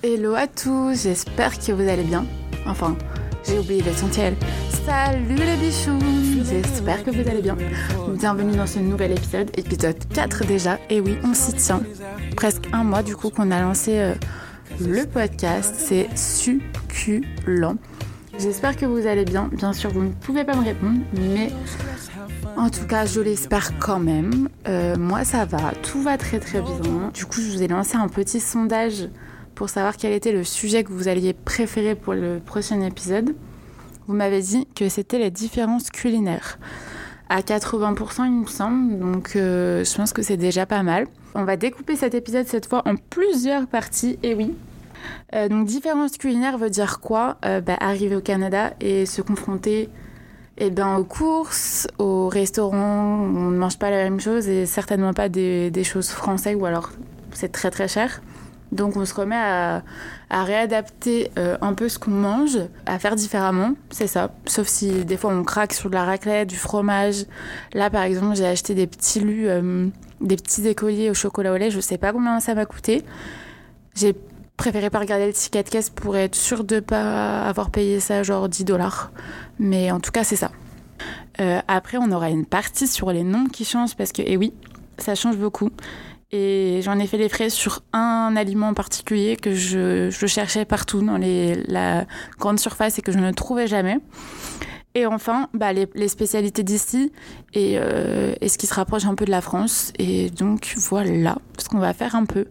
Hello à tous, j'espère que vous allez bien. Enfin, j'ai oublié l'essentiel. Salut les bichous, j'espère que vous allez bien. Bienvenue dans ce nouvel épisode, épisode 4 déjà. Et oui, on s'y tient. Presque un mois du coup qu'on a lancé euh, le podcast. C'est succulent. J'espère que vous allez bien. Bien sûr, vous ne pouvez pas me répondre, mais en tout cas, je l'espère quand même. Euh, moi, ça va. Tout va très très bien. Du coup, je vous ai lancé un petit sondage pour savoir quel était le sujet que vous alliez préférer pour le prochain épisode. Vous m'avez dit que c'était les différences culinaires. À 80%, il me semble, donc euh, je pense que c'est déjà pas mal. On va découper cet épisode cette fois en plusieurs parties, et oui. Euh, donc, différences culinaires veut dire quoi? Euh, bah, Arriver au Canada et se confronter eh ben, aux courses, au restaurant, on ne mange pas la même chose et certainement pas des choses françaises ou alors c'est très très cher. Donc on se remet à, réadapter euh, un peu ce qu'on mange, à faire différemment, c'est ça. Sauf si des fois on craque sur de la raclette, du fromage. Là par exemple j'ai acheté des petits lus, euh, des petits écoliers au chocolat au lait, je sais pas combien ça m'a coûté. J'ai préféré pas regarder le ticket de caisse pour être sûr de pas avoir payé ça genre 10 dollars. Mais en tout cas c'est ça. Euh, après on aura une partie sur les noms qui changent parce que, eh oui, ça change beaucoup. Et j'en ai fait les frais sur un aliment en particulier que je, cherchais partout dans les, la grande surface et que je ne trouvais jamais. Et enfin, bah, les, spécialités d'ici et, euh, et, ce qui se rapproche un peu de la France. Et donc voilà ce qu'on va faire un peu.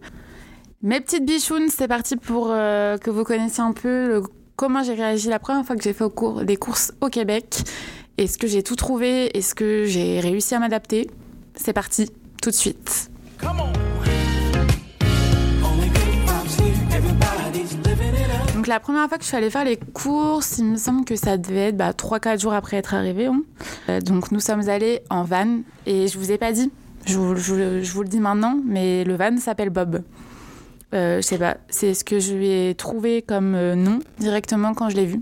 Mes petites bichounes, c'est parti pour euh, que vous connaissiez un peu comment j'ai réagi la première fois que j'ai fait des courses au Québec. Est-ce que j'ai tout trouvé? Est-ce que j'ai réussi à m'adapter? C'est parti, tout de suite. Donc la première fois que je suis allée faire les courses, il me semble que ça devait être bah, 3-4 jours après être arrivé. Hein. Euh, donc nous sommes allés en van et je vous ai pas dit, je vous le dis maintenant, mais le van s'appelle Bob. Euh, je sais pas, c'est ce que je lui ai trouvé comme euh, nom directement quand je l'ai vu.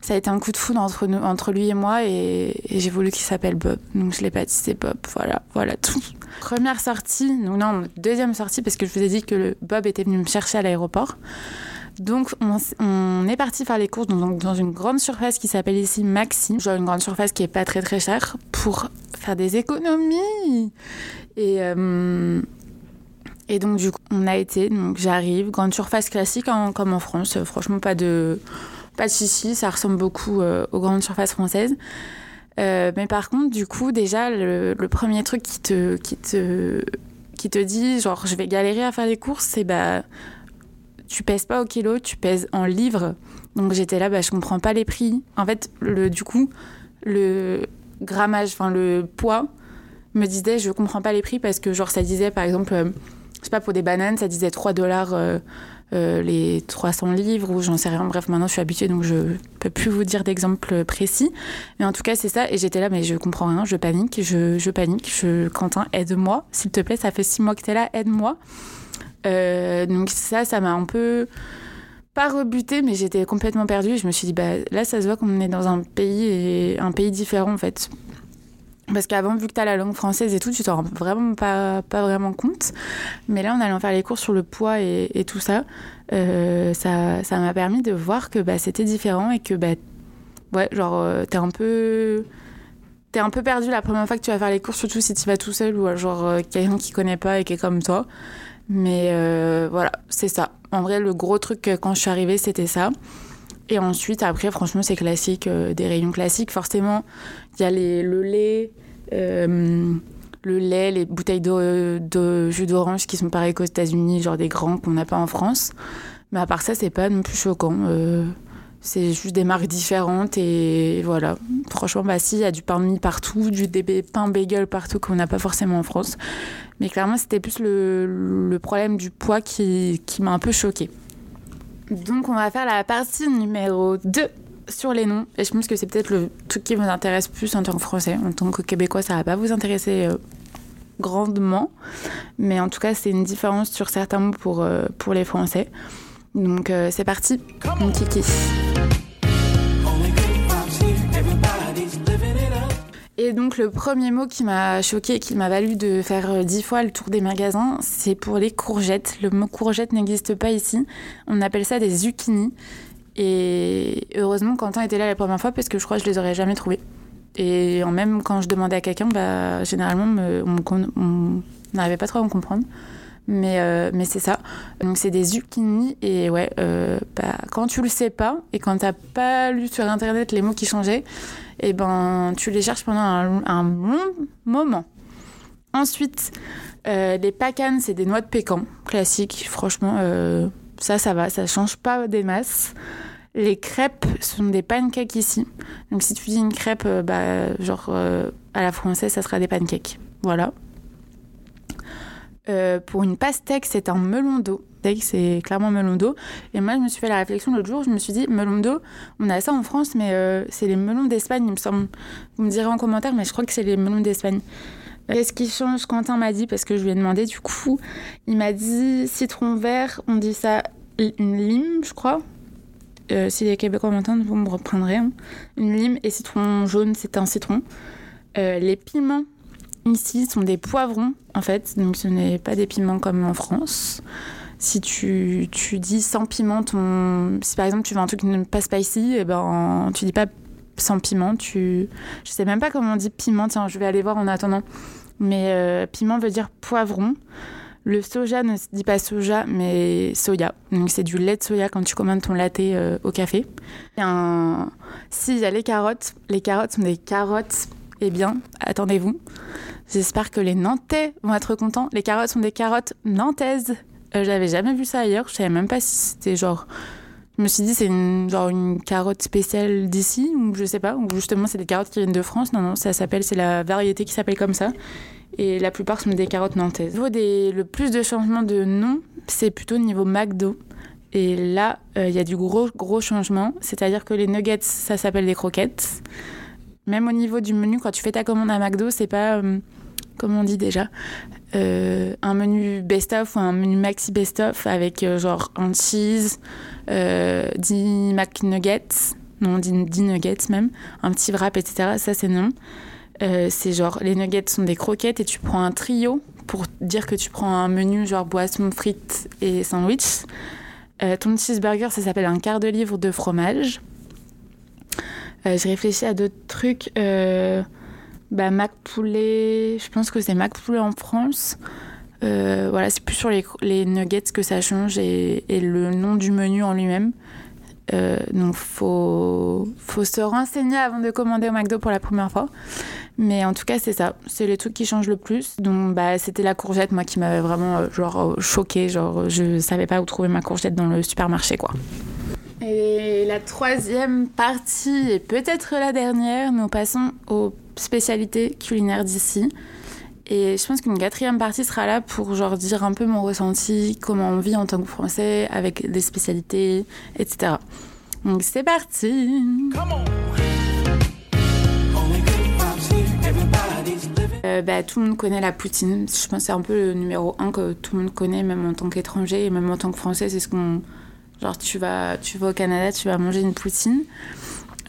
Ça a été un coup de foudre entre, nous, entre lui et moi et, j'ai voulu qu'il s'appelle Bob. Donc je l'ai baptisé Bob. Voilà, voilà tout. Première sortie, non, deuxième sortie parce que je vous ai dit que le Bob était venu me chercher à l'aéroport. Donc on, est parti faire les courses dans, dans une grande surface qui s'appelle ici Maxi, genre une grande surface qui est pas très très chère pour faire des économies. Et euh, et donc, du coup, on a été, donc j'arrive, grande surface classique hein, comme en France. franchement, pas de, pas de chichi, ça ressemble beaucoup euh, aux grandes surfaces françaises. Euh, mais par contre, du coup, déjà, le, premier truc qui te, qui, te, qui te dit, genre, je vais galérer à faire les courses, c'est bah, tu pèses pas au kilo, tu pèses en livres. Donc j'étais là, bah, je comprends pas les prix. En fait, le, du coup, le grammage, enfin le poids, me disait, je comprends pas les prix parce que, genre, ça disait, par exemple, euh, je sais pas, pour des bananes, ça disait 3 dollars euh, euh, les 300 livres ou j'en sais rien. Bref, maintenant je suis habituée donc je peux plus vous dire d'exemple précis. Mais en tout cas, c'est ça. Et j'étais là, mais je comprends rien, je panique, je, panique. Je, Quentin, aide-moi, s'il te plaît, ça fait six mois que tu es là, aide-moi. Euh, donc ça, ça m'a un peu pas rebuté, mais j'étais complètement perdue. Je me suis dit, bah, là, ça se voit qu'on est dans un pays, et un pays différent, en fait. Parce qu'avant, vu que tu as la langue française et tout, tu t'en rends vraiment pas, pas vraiment compte. Mais là, en allant faire les cours sur le poids et, tout ça, euh, ça, ça m'a permis de voir que bah, c'était différent et que, bah, ouais, genre, euh, t'es un peu. T'es un peu perdu la première fois que tu vas faire les cours, surtout si tu vas tout seul ou genre euh, quelqu'un qui connaît pas et qui est comme toi. Mais voilà, c'est ça. En vrai, le gros truc quand je suis arrivée, c'était ça. Et ensuite, après, franchement, c'est classique, des rayons classiques. Forcément, y a les, le lait, euh, le lait, les bouteilles de, de jus d'orange qui sont pareilles qu'aux États-Unis, genre des grands qu'on n'a pas en France. Mais à part ça, c'est pas non plus choquant. Euh, c'est juste des marques différentes et voilà. Franchement, bah si, il y a du pain de mie partout, du pain bagel partout qu'on n'a pas forcément en France. Mais clairement, c'était plus le, le, problème du poids qui, qui m'a un peu choqué. Donc, on va faire la partie numéro 2 sur les noms. Et je pense que c'est peut-être le truc qui vous intéresse plus en tant que Français. En tant que Québécois, ça va pas vous intéresser euh, grandement. Mais en tout cas, c'est une différence sur certains mots pour, euh, les Français. Donc, euh, c'est parti, kiki. Et donc le premier mot qui m'a choqué qui m'a valu de faire dix fois le tour des magasins, c'est pour les courgettes. Le mot courgette n'existe pas ici. On appelle ça des zucchini. Et heureusement, Quentin était là la première fois parce que je crois que je les aurais jamais trouvés. Et même quand je demandais à quelqu'un, bah, généralement, on n'arrivait pas trop à me comprendre. Mais, euh, mais c'est ça. Donc c'est des zucchini et ouais, euh, bah, quand tu le sais pas et quand t'as pas lu sur internet les mots qui changeaient, et eh ben tu les cherches pendant un, long moment. Ensuite, euh, les pacanes, c'est des noix de pécan classiques. Franchement, ça, ça va, ça change pas des masses. Les crêpes sont des pancakes ici. Donc si tu dis une crêpe, bah, genre à la française, ça sera des pancakes. Voilà. Euh, pour une pastèque, c'est un melon d'eau. C'est clairement melon d'eau. Et moi, je me suis fait la réflexion l'autre jour, je me suis dit, melon d'eau, on a ça en France, mais euh, c'est les melons d'Espagne, il me semble. Vous me direz en commentaire, mais je crois que c'est les melons d'Espagne. Qu'est-ce qui change? Quentin m'a dit, parce que je lui ai demandé, du coup, il m'a dit citron vert, on dit ça une lime, je crois. Euh, si les Québécois m'entendent, vous me reprendrez. Hein. Une lime et citron jaune, c'est un citron. les piments, ici sont des poivrons, en fait. Donc, ce n'est pas des piments comme en France. Si tu, tu dis sans piment, ton... si par exemple tu veux un truc qui ne passe pas ici, et eh ben, tu dis pas sans piment. Tu... Je sais même pas comment on dit piment. Tiens, je vais aller voir en attendant. Mais euh, piment veut dire poivron. Le soja ne se dit pas soja, mais soya. Donc c'est du lait de soya quand tu commandes ton latte euh, au café. Un... Si, il y a les carottes. Les carottes sont des carottes. Eh bien, attendez-vous. J'espère que les Nantais vont être contents. Les carottes sont des carottes nantaises. Euh, j'avais jamais vu ça ailleurs. Je savais même pas si c'était genre. Je me suis dit c'est une, genre une carotte spéciale d'ici ou je sais pas ou justement c'est des carottes qui viennent de France. Non non, ça s'appelle c'est la variété qui s'appelle comme ça. Et la plupart sont des carottes nantaises. Au des, le plus de changements de nom, c'est plutôt au niveau McDo. Et là, euh, il y a du gros gros changement. C'est-à-dire que les nuggets, ça s'appelle des croquettes. Même au niveau du menu, quand tu fais ta commande à McDo, c'est pas euh, comme on dit déjà, euh, un menu best-of ou un menu maxi best-of avec genre un cheese, 10 McNuggets, non, 10, nuggets même, un petit wrap, etc. Ça, c'est non. Euh, c'est genre, les nuggets sont des croquettes et tu prends un trio pour dire que tu prends un menu genre boisson, frites et sandwich. ton cheeseburger, ça s'appelle un quart de livre de fromage. je réfléchis à d'autres trucs bah, Mac Poulet, je pense que c'est Mac Poulet en France. Euh, voilà, c'est plus sur les, nuggets que ça change et, le nom du menu en lui-même. Euh, donc faut faut se renseigner avant de commander au McDo pour la première fois. Mais en tout cas, c'est ça. C'est les trucs qui changent le plus. Donc bah c'était la courgette moi qui m'avait vraiment euh, genre choquée, genre je savais pas où trouver ma courgette dans le supermarché quoi. Et la troisième partie, et peut-être la dernière, nous passons aux spécialités culinaires d'ici. Et je pense qu'une quatrième partie sera là pour genre dire un peu mon ressenti, comment on vit en tant que Français avec des spécialités, etc. Donc c'est parti euh, bah, Tout le monde connaît la poutine. Je pense que c'est un peu le numéro un que tout le monde connaît, même en tant qu'étranger et même en tant que Français. C'est ce qu'on Genre, tu vas, tu vas au Canada, tu vas manger une poutine.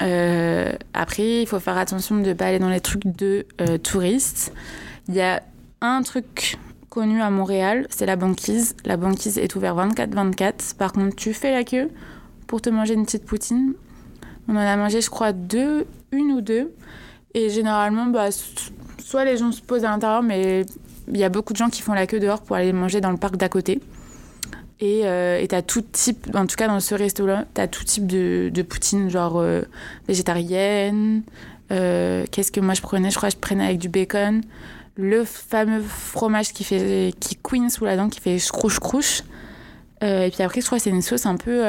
Euh, après, il faut faire attention de ne pas aller dans les trucs de euh, touristes. Il y a un truc connu à Montréal, c'est la banquise. La banquise est ouverte 24-24. Par contre, tu fais la queue pour te manger une petite poutine. On en a mangé, je crois, deux, une ou deux. Et généralement, bah, soit les gens se posent à l'intérieur, mais il y a beaucoup de gens qui font la queue dehors pour aller manger dans le parc d'à côté. Et euh, tu as tout type, en tout cas dans ce resto-là, tu as tout type de, poutine, genre euh, végétarienne. Euh, qu'est-ce que moi je prenais? Je crois que je prenais avec du bacon. Le fameux fromage qui fait qui queen sous la dent, qui fait crouche crouche. et puis après, je crois que c'est une sauce un peu,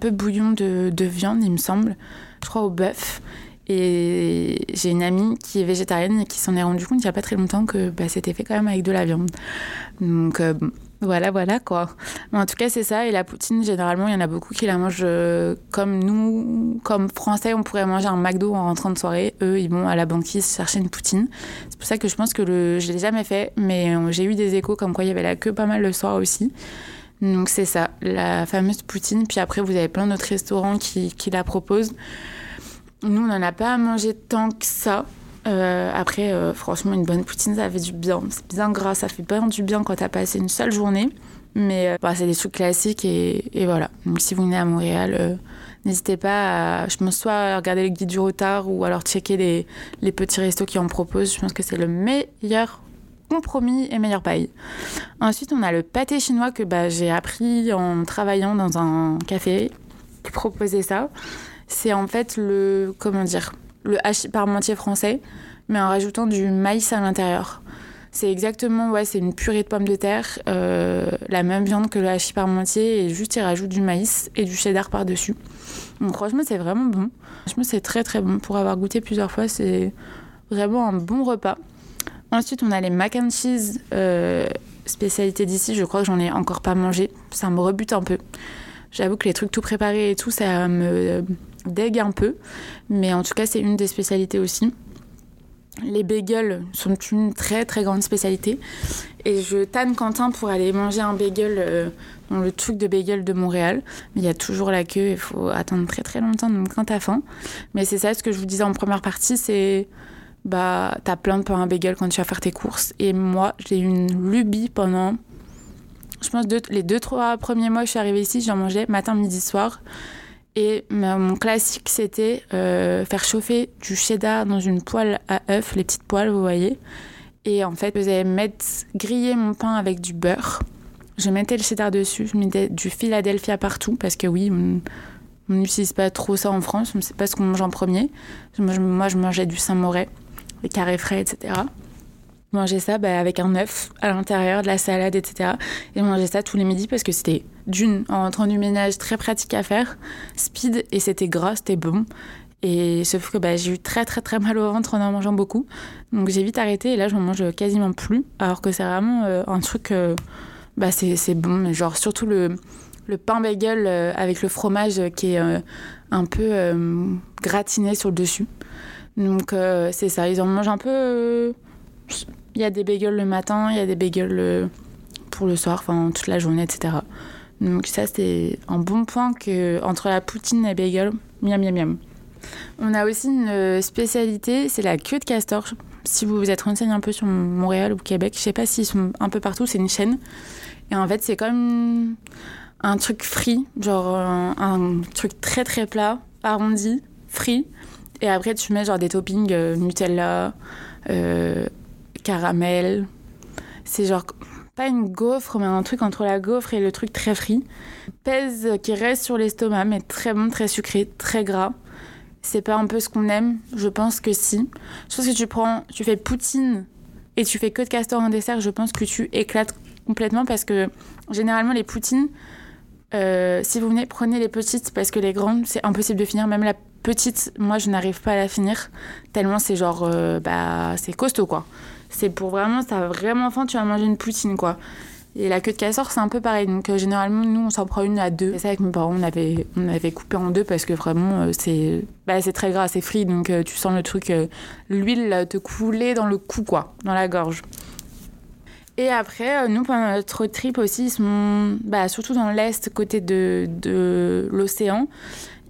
peu bouillon de, de viande, il me semble. Je crois au bœuf. Et j'ai une amie qui est végétarienne et qui s'en est rendue compte il n'y a pas très longtemps que bah, c'était fait quand même avec de la viande. Donc voilà, voilà quoi. en tout cas, c'est ça. Et la poutine, généralement, il y en a beaucoup qui la mangent euh, comme nous, comme Français, on pourrait manger un McDo en rentrant de soirée. Eux, ils vont à la banquise chercher une poutine. C'est pour ça que je pense que le, je l'ai jamais fait, mais euh, j'ai eu des échos comme quoi il y avait la queue pas mal le soir aussi. Donc c'est ça, la fameuse poutine. Puis après, vous avez plein d'autres restaurants qui, qui la proposent. Nous, on n'en a pas à manger tant que ça. Euh, après, euh, franchement, une bonne poutine, ça fait du bien. C'est bien gras, ça fait pas du bien quand t'as passé une seule journée. Mais euh, bah, c'est des trucs classiques et, voilà. Donc, si vous venez à Montréal, n'hésitez pas à, je pense, soit regarder le guide du retard ou alors checker les, petits restos qui en proposent. Je pense que c'est le meilleur compromis et meilleure paille. Ensuite, on a le pâté chinois que bah, j'ai appris en travaillant dans un café qui proposait ça. C'est en fait le, comment dire, le hachis parmentier français, mais en rajoutant du maïs à l'intérieur. C'est exactement, ouais, c'est une purée de pommes de terre, euh, la même viande que le hachis parmentier, et juste ils rajoutent du maïs et du cheddar par-dessus. Donc franchement, c'est vraiment bon. Franchement, c'est très très bon. Pour avoir goûté plusieurs fois, c'est vraiment un bon repas. Ensuite, on a les mac and cheese, euh, spécialité d'ici. Je crois que j'en ai encore pas mangé. Ça me rebute un peu. J'avoue que les trucs tout préparés et tout, ça me dégue un peu. Mais en tout cas, c'est une des spécialités aussi. Les bagels sont une très très grande spécialité. Et je tanne Quentin pour aller manger un bagel euh, dans le truc de bagel de Montréal. Mais il y a toujours la queue, il faut attendre très très longtemps, donc quand t'as faim. Mais c'est ça ce que je vous disais en première partie, c'est bah, t'as plein de pain à bagel quand tu vas faire tes courses. Et moi, j'ai eu une lubie pendant, je pense, les deux, trois premiers mois que je suis arrivée ici, j'en mangeais matin, midi, soir. Et mon classique, c'était euh, faire chauffer du cheddar dans une poêle à œufs, les petites poêles, vous voyez. Et en fait, je faisais mettre, griller mon pain avec du beurre. Je mettais le cheddar dessus, je mettais du Philadelphia partout, parce que oui, on n'utilise pas trop ça en France, on ne sait pas ce qu'on mange en premier. Moi, je mangeais du Saint-Moret les carrés frais, etc. Manger ça bah, avec un œuf à l'intérieur, de la salade, etc. Et manger ça tous les midis parce que c'était d'une, en rentrant du ménage, très pratique à faire, speed, et c'était gras, c'était bon. Et sauf que bah, j'ai eu très très très mal au ventre en en mangeant beaucoup. Donc j'ai vite arrêté et là je m'en mange quasiment plus. Alors que c'est vraiment euh, un truc, euh, bah, c'est bon. Mais genre surtout le, le pain bagel euh, avec le fromage qui est un peu gratiné sur le dessus. Donc c'est ça, ils en mangent un peu. Il y a des bagels le matin, il y a des bagels pour le soir, enfin toute la journée, etc. Donc ça c'est un bon point que entre la poutine et les bagels, miam miam miam. On a aussi une spécialité, c'est la queue de castor. Si vous vous êtes renseigné un peu sur Montréal ou Québec, je sais pas s'ils sont un peu partout, c'est une chaîne. Et en fait, c'est comme un truc frit, genre un, un, truc très très plat, arrondi, frit, et après, tu mets genre des toppings euh, Nutella, euh, caramel. C'est genre pas une gaufre, mais un truc entre la gaufre et le truc très frit. Pèse qui reste sur l'estomac, mais très bon, très sucré, très gras. C'est pas un peu ce qu'on aime Je pense que si. Je pense que tu prends, tu fais poutine et tu fais que de castor en dessert, je pense que tu éclates complètement parce que généralement les poutines, euh, si vous venez, prenez les petites parce que les grandes, c'est impossible de finir. Même la petite, moi, je n'arrive pas à la finir tellement c'est genre, euh, bah, c'est costaud quoi. C'est pour vraiment, ça vraiment faim, tu vas manger une poutine quoi. Et la queue de cassor, c'est un peu pareil. Donc, euh, généralement, nous, on s'en prend une à deux. Et ça, avec mes parents, on avait, on avait coupé en deux parce que vraiment, c'est bah, très gras, c'est frit. Donc, tu sens le truc, l'huile te couler dans le cou, quoi, dans la gorge. Et après, nous, pendant notre trip aussi, sont, bah, surtout dans l'est, côté de, de l'océan,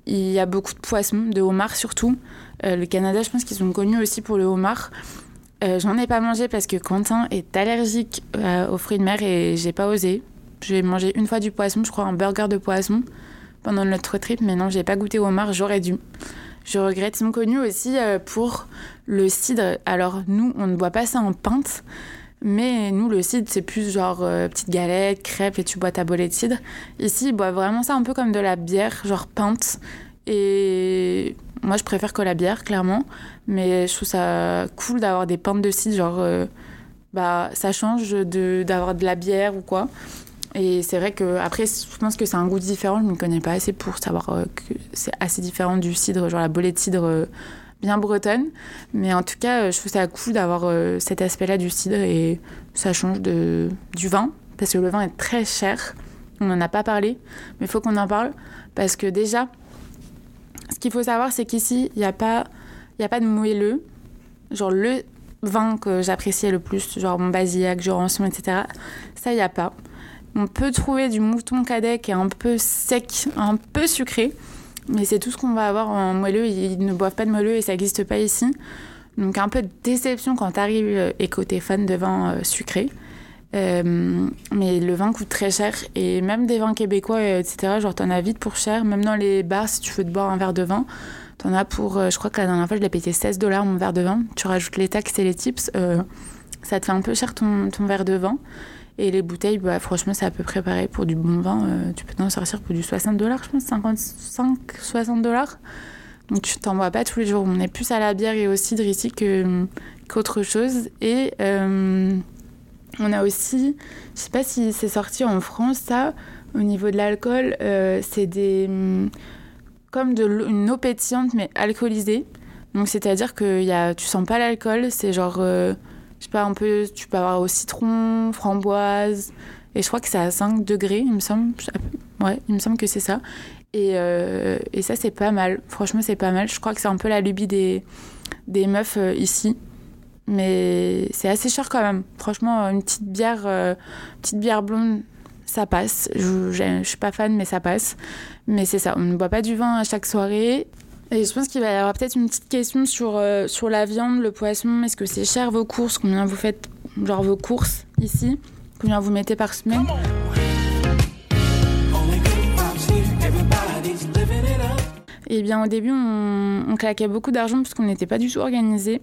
il y a beaucoup de poissons, de homards surtout. Euh, le Canada, je pense qu'ils sont connus aussi pour le homard. Euh, J'en ai pas mangé parce que Quentin est allergique euh, aux fruits de mer et j'ai pas osé. J'ai mangé une fois du poisson, je crois un burger de poisson pendant notre trip, mais non, j'ai pas goûté au homard, j'aurais dû. Je regrette. Ils sont connus aussi euh, pour le cidre. Alors nous, on ne boit pas ça en pinte, mais nous, le cidre, c'est plus genre petite galette, crêpe et tu bois ta bolée de cidre. Ici, ils boivent vraiment ça un peu comme de la bière, genre pinte. Et moi, je préfère que la bière, clairement. Mais je trouve ça cool d'avoir des pintes de cidre. Genre, euh, bah, ça change d'avoir de, la bière ou quoi. Et c'est vrai que, après, je pense que c'est un goût différent. Je ne connais pas assez pour savoir euh, que c'est assez différent du cidre, genre la bolée de cidre euh, bien bretonne. Mais en tout cas, je trouve ça cool d'avoir cet aspect-là du cidre et ça change de, du vin. Parce que le vin est très cher. On n'en a pas parlé, mais il faut qu'on en parle. Parce que déjà, ce qu'il faut savoir, c'est qu'ici, il n'y a, pas, y a pas de moelleux. Genre le vin que j'appréciais le plus, genre mon basillac, Jurançon, etc. Ça, il n'y a pas. On peut trouver du mouton cadet qui est un peu sec, un peu sucré. Mais c'est tout ce qu'on va avoir en moelleux. Ils ne boivent pas de moelleux et ça n'existe pas ici. Donc un peu de déception quand tu arrives et que tu fan de vin euh, sucré. Euh, mais le vin coûte très cher et même des vins québécois, etc., genre t'en as vite pour cher. Même dans les bars, si tu veux te boire un verre de vin, t'en as pour, je crois que la dernière fois, je l'ai payé 16 dollars mon verre de vin. Tu rajoutes les taxes et les tips, ça te fait un peu cher ton, verre de vin. Et les bouteilles, bah, franchement, c'est à peu près. Pour du bon vin, euh, tu peux t'en sortir pour du 60 dollars, je pense, 55, 60 dollars. Donc tu t'en bois pas tous les jours. On est plus à la bière et au cidre ici qu'autre chose. Et euh, on a aussi, je sais pas si c'est sorti en France, ça, au niveau de l'alcool, euh, c'est des. Comme de une eau pétillante, mais alcoolisée. Donc c'est-à-dire que y a, tu sens pas l'alcool, c'est genre je sais pas, un peu, tu peux avoir au citron, framboise. Et je crois que c'est à 5 degrés, il me semble. Ouais, il me semble que c'est ça. Et, euh, et ça, c'est pas mal. Franchement, c'est pas mal. Je crois que c'est un peu la lubie des, des meufs euh, ici. Mais c'est assez cher quand même. Franchement, une petite bière, euh, petite bière blonde, ça passe. Je, je, suis pas fan, mais ça passe. Mais c'est ça. On ne boit pas du vin à chaque soirée. Et je pense qu'il va y avoir peut-être une petite question sur, euh, sur la viande, le poisson. Est-ce que c'est cher vos courses? Combien vous faites genre vos courses ici? Combien vous mettez par semaine? Eh bien, au début, on, on claquait beaucoup d'argent parce qu'on n'était pas du tout organisé.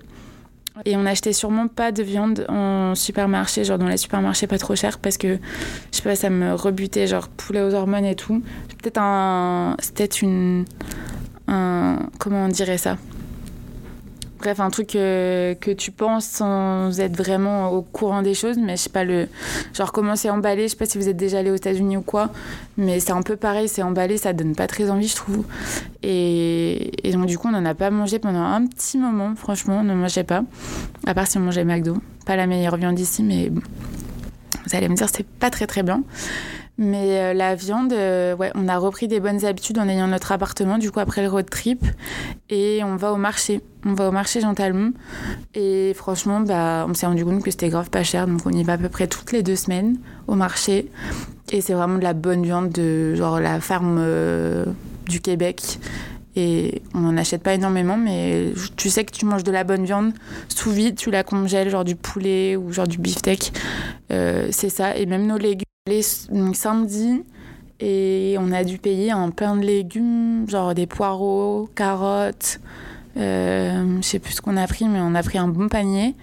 Et on n'achetait sûrement pas de viande en supermarché, genre dans les supermarchés pas trop chers, parce que, je sais pas, ça me rebutait, genre poulet aux hormones et tout. Peut-être un... C'était une un, comment on dirait ça? Bref, un truc que, que, tu penses sans être vraiment au courant des choses, mais je sais pas, le genre comment c'est emballé, je sais pas si vous êtes déjà allé aux États-Unis ou quoi, mais c'est un peu pareil, c'est emballé, ça donne pas très envie, je trouve. Et, donc, du coup, on n'en a pas mangé pendant un petit moment, franchement, on ne mangeait pas, à part si on mangeait McDo. Pas la meilleure viande ici, mais. Vous allez me dire, c'est pas très très bien. Mais euh, la viande, euh, ouais, on a repris des bonnes habitudes en ayant notre appartement, du coup, après le road trip. Et on va au marché. On va au marché Jean Talmont. Et franchement, bah, on s'est rendu compte que c'était grave pas cher. Donc, on y va à peu près toutes les deux semaines au marché. Et c'est vraiment de la bonne viande de genre la ferme euh, du Québec. Et on n'en achète pas énormément, mais tu sais que tu manges de la bonne viande sous vide, tu la congèles, genre du poulet ou genre du beefsteak. c'est ça. Et même nos légumes les samedi et on a dû payer un pain de légumes, genre des poireaux, carottes. Euh, je sais plus ce qu'on a pris, mais on a pris un bon panier.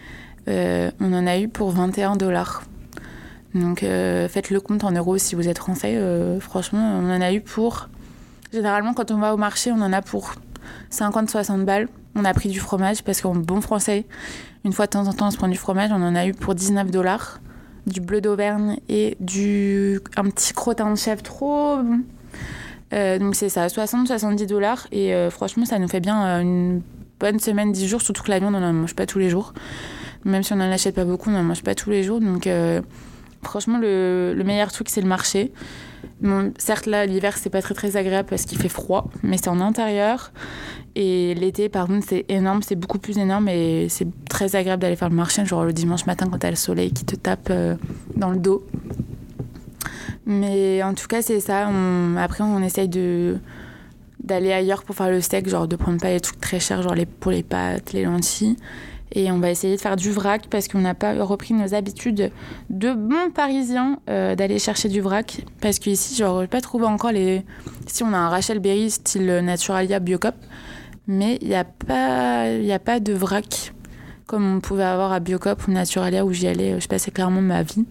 Euh, on en a eu pour 21 dollars. Donc euh, faites le compte en euros si vous êtes français. Euh, franchement, on en a eu pour. Généralement, quand on va au marché, on en a pour 50-60 balles. On a pris du fromage parce qu'en bon français, une fois de temps en temps, on se prend du fromage. On en a eu pour 19 dollars du bleu d'Auvergne et du un petit crottin de chèvre trop. Euh, donc c'est ça, 60-70 dollars. Et euh, franchement, ça nous fait bien euh, une bonne semaine, 10 jours. Surtout que la viande, on n'en mange pas tous les jours. Même si on n'en achète pas beaucoup, on n'en mange pas tous les jours. Donc franchement, le, le, meilleur truc, c'est le marché. Certes, là, l'hiver, c'est pas très très agréable parce qu'il fait froid, mais c'est en intérieur. Et l'été, par contre, c'est énorme, c'est beaucoup plus énorme et c'est très agréable d'aller faire le marché, genre le dimanche matin quand t'as le soleil qui te tape euh, dans le dos. Mais en tout cas, c'est ça. Après, on essaye de d'aller ailleurs pour faire le steak, genre de prendre pas les trucs très chers, genre pour les pâtes, les lentilles. Et on va essayer de faire du vrac parce qu'on n'a pas repris nos habitudes de bons parisiens euh, d'aller chercher du vrac. Parce qu'ici, je pas trouvé encore les. Si on a un Rachel Berry style Naturalia Biocop, mais il n'y a, pas, a pas de vrac comme on pouvait avoir à Biocop ou Naturalia où j'y allais, je passais clairement ma vie.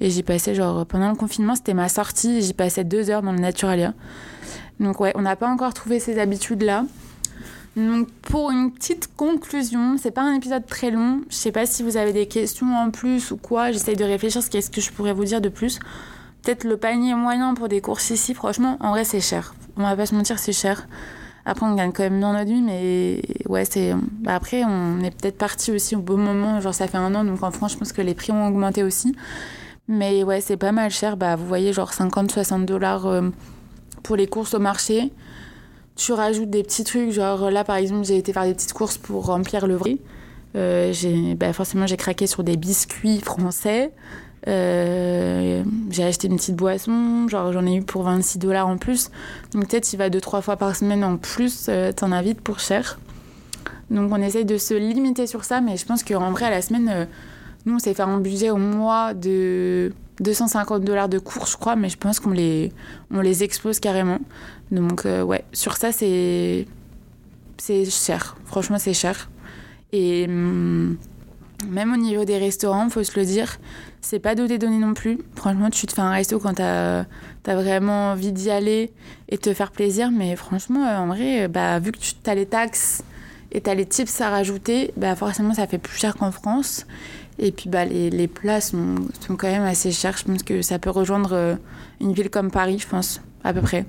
Et j'y passais, genre, pendant le confinement, c'était ma sortie, j'y passais deux heures dans le Naturalia. Donc, ouais, on n'a pas encore trouvé ces habitudes-là. Donc, pour une petite conclusion, c'est pas un épisode très long. Je sais pas si vous avez des questions en plus ou quoi. J'essaye de réfléchir ce qu'est-ce que je pourrais vous dire de plus. Peut-être le panier moyen pour des courses ici, franchement, en vrai, c'est cher. On va pas se mentir, c'est cher. Après, on gagne quand même dans notre vie, mais ouais, c'est. Bah, après, on est peut-être parti aussi au bon moment. Genre, ça fait un an, donc en France, je pense que les prix ont augmenté aussi. Mais ouais, c'est pas mal cher. Bah, vous voyez, genre 50-60 dollars euh, pour les courses au marché. Tu rajoutes des petits trucs, genre là, par exemple, j'ai été faire des petites courses pour remplir le vrai. Euh, j'ai, bah, forcément, j'ai craqué sur des biscuits français. j'ai acheté une petite boisson, genre j'en ai eu pour 26 dollars en plus. Donc peut-être il va deux trois fois par semaine en plus, t'en as vite pour cher. Donc on essaye de se limiter sur ça, mais je pense qu'en vrai à la semaine, nous on s'est fait un budget au mois de 250 dollars de cours, je crois, mais je pense qu'on les, on les explose carrément. Donc, euh, ouais, sur ça, c'est, c'est cher. Franchement, c'est cher. Et hum, même au niveau des restaurants, faut se le dire, c'est pas donné donné non plus. Franchement, tu te fais un resto quand t'as as vraiment envie d'y aller et te faire plaisir, mais franchement, en vrai, bah, vu que tu as les taxes et tu as les tips à rajouter, bah, forcément, ça fait plus cher qu'en France. Et puis bah, les, les plats sont, sont, quand même assez chers. Je pense que ça peut rejoindre euh, une ville comme Paris, je pense, à peu près.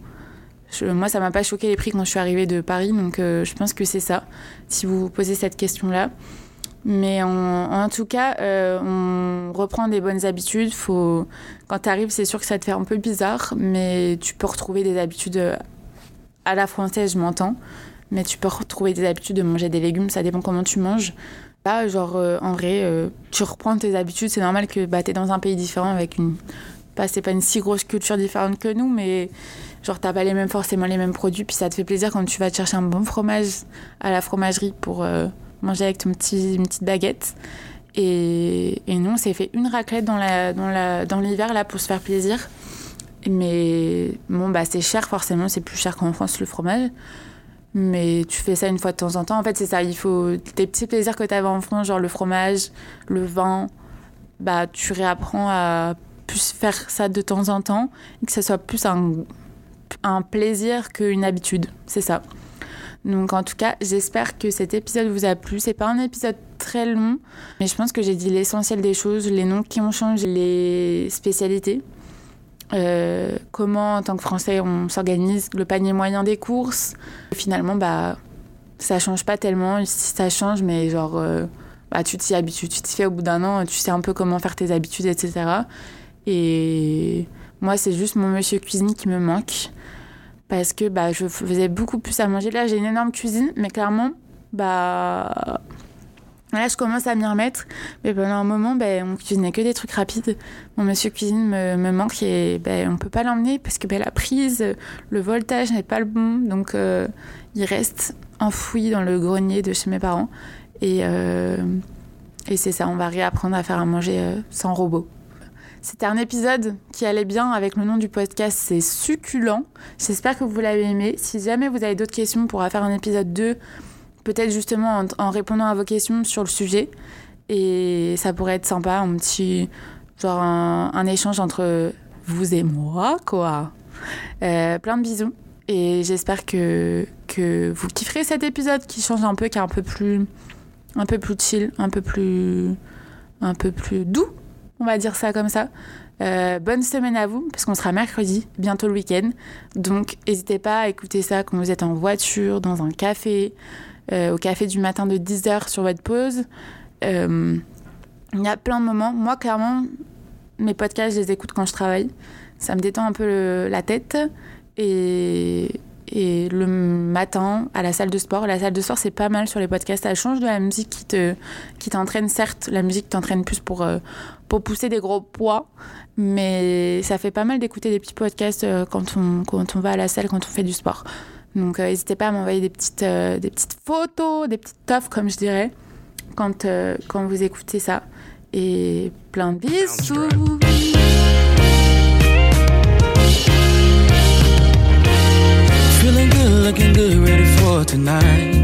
Moi, ça m'a pas choqué les prix quand je suis arrivée de Paris, donc euh, je pense que c'est ça, si vous vous posez cette question-là. Mais en, tout cas, euh, on reprend des bonnes habitudes. Faut... Quand tu arrives, c'est sûr que ça te fait un peu bizarre, mais tu peux retrouver des habitudes à la française, je m'entends. Mais tu peux retrouver des habitudes de manger des légumes, ça dépend comment tu manges genre, euh, en vrai, euh, tu reprends tes habitudes. C'est normal que bah, tu es dans un pays différent avec une. Bah, c'est pas une si grosse culture différente que nous, mais genre, t'as pas les mêmes, forcément les mêmes produits. Puis ça te fait plaisir quand tu vas te chercher un bon fromage à la fromagerie pour euh, manger avec ton petit, une petite baguette. Et, et nous, on s'est fait une raclette dans, la, dans, la, dans l'hiver là pour se faire plaisir. Mais bon, bah, c'est cher forcément, c'est plus cher qu'en France le fromage. Mais tu fais ça une fois de temps en temps. En fait, c'est ça. Il faut tes petits plaisirs que tu avais en France, genre le fromage, le vin, bah, tu réapprends à plus faire ça de temps en temps et que ça soit plus un, un plaisir qu'une habitude. C'est ça. Donc en tout cas, j'espère que cet épisode vous a plu. C'est pas un épisode très long, mais je pense que j'ai dit l'essentiel des choses, les noms qui ont changé, les spécialités. Euh, comment, en tant que Français, on s'organise le panier moyen des courses. Finalement, bah, ça change pas tellement. Ça change, mais genre, euh, bah, tu t'y habitues. Tu t'y fais au bout d'un an, tu sais un peu comment faire tes habitudes, etc. Et moi, c'est juste mon monsieur cuisine qui me manque. Parce que bah, je faisais beaucoup plus à manger. Là, j'ai une énorme cuisine, mais clairement, bah, Là, je commence à m'y remettre. Mais pendant un moment, ben, on cuisinait que des trucs rapides. Mon monsieur cuisine me, manque et ben, on peut pas l'emmener parce que ben, la prise, le voltage n'est pas le bon. Donc, euh, il reste enfoui dans le grenier de chez mes parents. Et, euh, et c'est ça, on va réapprendre à faire à manger euh, sans robot. C'était un épisode qui allait bien avec le nom du podcast, c'est Succulent. J'espère que vous l'avez aimé. Si jamais vous avez d'autres questions, on pourra faire un épisode 2 peut-être justement en, répondant à vos questions sur le sujet. Et ça pourrait être sympa, un petit, genre un, échange entre vous et moi, quoi. Euh, plein de bisous. Et j'espère que, que vous kifferez cet épisode qui change un peu, qui est un peu plus, un peu plus chill, un peu plus, un peu plus doux, on va dire ça comme ça. Euh, bonne semaine à vous, parce qu'on sera mercredi, bientôt le week-end. Donc, n'hésitez pas à écouter ça quand vous êtes en voiture, dans un café, euh, au café du matin de 10h sur votre pause. Euh, il y a plein de moments. Moi, clairement, mes podcasts, je les écoute quand je travaille. Ça me détend un peu la tête. Et, le matin, à la salle de sport, la salle de sport, c'est pas mal sur les podcasts. Elle change de la musique qui te qui t'entraîne. Certes, la musique t'entraîne plus pour, pour pousser des gros poids. Mais ça fait pas mal d'écouter des petits podcasts quand on, quand on va à la salle, quand on fait du sport. Donc euh, n'hésitez pas à m'envoyer des petites, euh, des petites photos, des petites toffes comme je dirais, quand, euh, quand vous écoutez ça. Et plein de bisous Feeling good, looking good, ready for tonight.